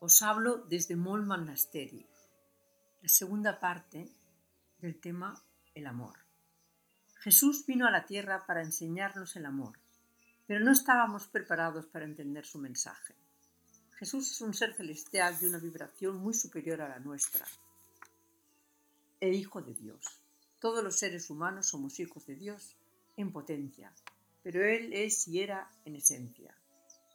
Os hablo desde Mol Monasteri, la segunda parte del tema el amor. Jesús vino a la tierra para enseñarnos el amor, pero no estábamos preparados para entender su mensaje. Jesús es un ser celestial de una vibración muy superior a la nuestra, e hijo de Dios. Todos los seres humanos somos hijos de Dios en potencia, pero Él es y era en esencia.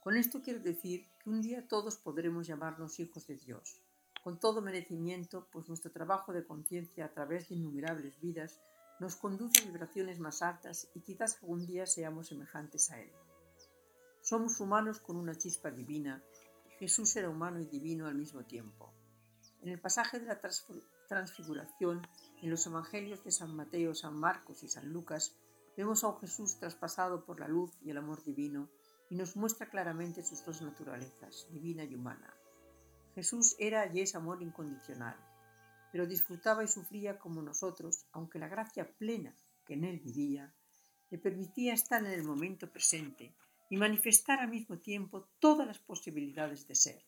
Con esto quiero decir que un día todos podremos llamarnos hijos de Dios, con todo merecimiento, pues nuestro trabajo de conciencia a través de innumerables vidas nos conduce a vibraciones más altas y quizás algún día seamos semejantes a Él. Somos humanos con una chispa divina y Jesús era humano y divino al mismo tiempo. En el pasaje de la transfiguración, en los evangelios de San Mateo, San Marcos y San Lucas, vemos a un Jesús traspasado por la luz y el amor divino, y nos muestra claramente sus dos naturalezas, divina y humana. Jesús era y es amor incondicional, pero disfrutaba y sufría como nosotros, aunque la gracia plena que en él vivía le permitía estar en el momento presente y manifestar al mismo tiempo todas las posibilidades de ser.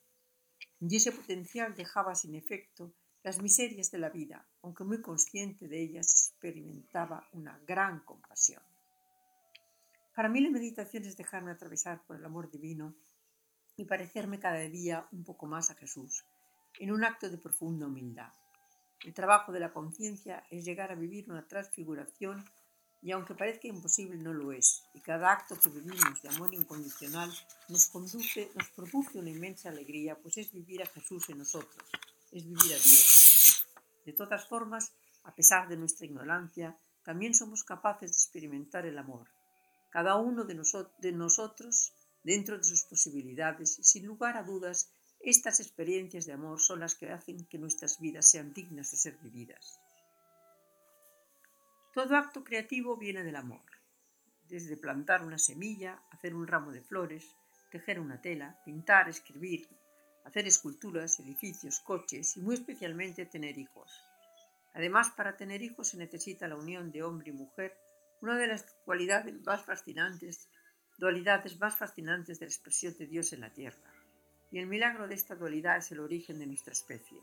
Y ese potencial dejaba sin efecto las miserias de la vida, aunque muy consciente de ellas experimentaba una gran compasión. Para mí la meditación es dejarme atravesar por el amor divino y parecerme cada día un poco más a Jesús, en un acto de profunda humildad. El trabajo de la conciencia es llegar a vivir una transfiguración y aunque parezca imposible no lo es, y cada acto que vivimos de amor incondicional nos conduce, nos produce una inmensa alegría, pues es vivir a Jesús en nosotros, es vivir a Dios. De todas formas, a pesar de nuestra ignorancia, también somos capaces de experimentar el amor, cada uno de, nosotros dentro de sus posibilidades y sin lugar a dudas estas experiencias de amor son las que hacen que nuestras vidas sean dignas de ser vividas. Todo acto creativo viene del amor, desde plantar una semilla, hacer un ramo de flores, tejer una tela, pintar, escribir, hacer esculturas, edificios, coches y muy especialmente tener hijos. Además, para tener hijos se necesita la unión de hombre y mujer una de las cualidades más fascinantes, dualidades más fascinantes de la expresión de Dios en la tierra. Y el milagro de esta dualidad es el origen de nuestra especie.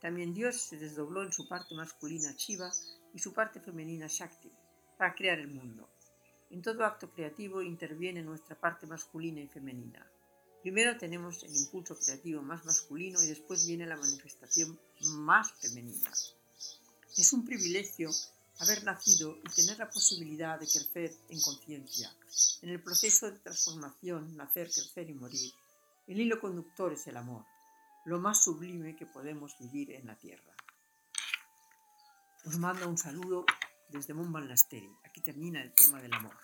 También Dios se desdobló en su parte masculina Shiva y su parte femenina Shakti para crear el mundo. En todo acto creativo interviene nuestra parte masculina y femenina. Primero tenemos el impulso creativo más masculino y después viene la manifestación más femenina. Es un privilegio haber nacido y tener la posibilidad de crecer en conciencia. En el proceso de transformación, nacer, crecer y morir, el hilo conductor es el amor, lo más sublime que podemos vivir en la tierra. Os mando un saludo desde Monbalasteri. Aquí termina el tema del amor.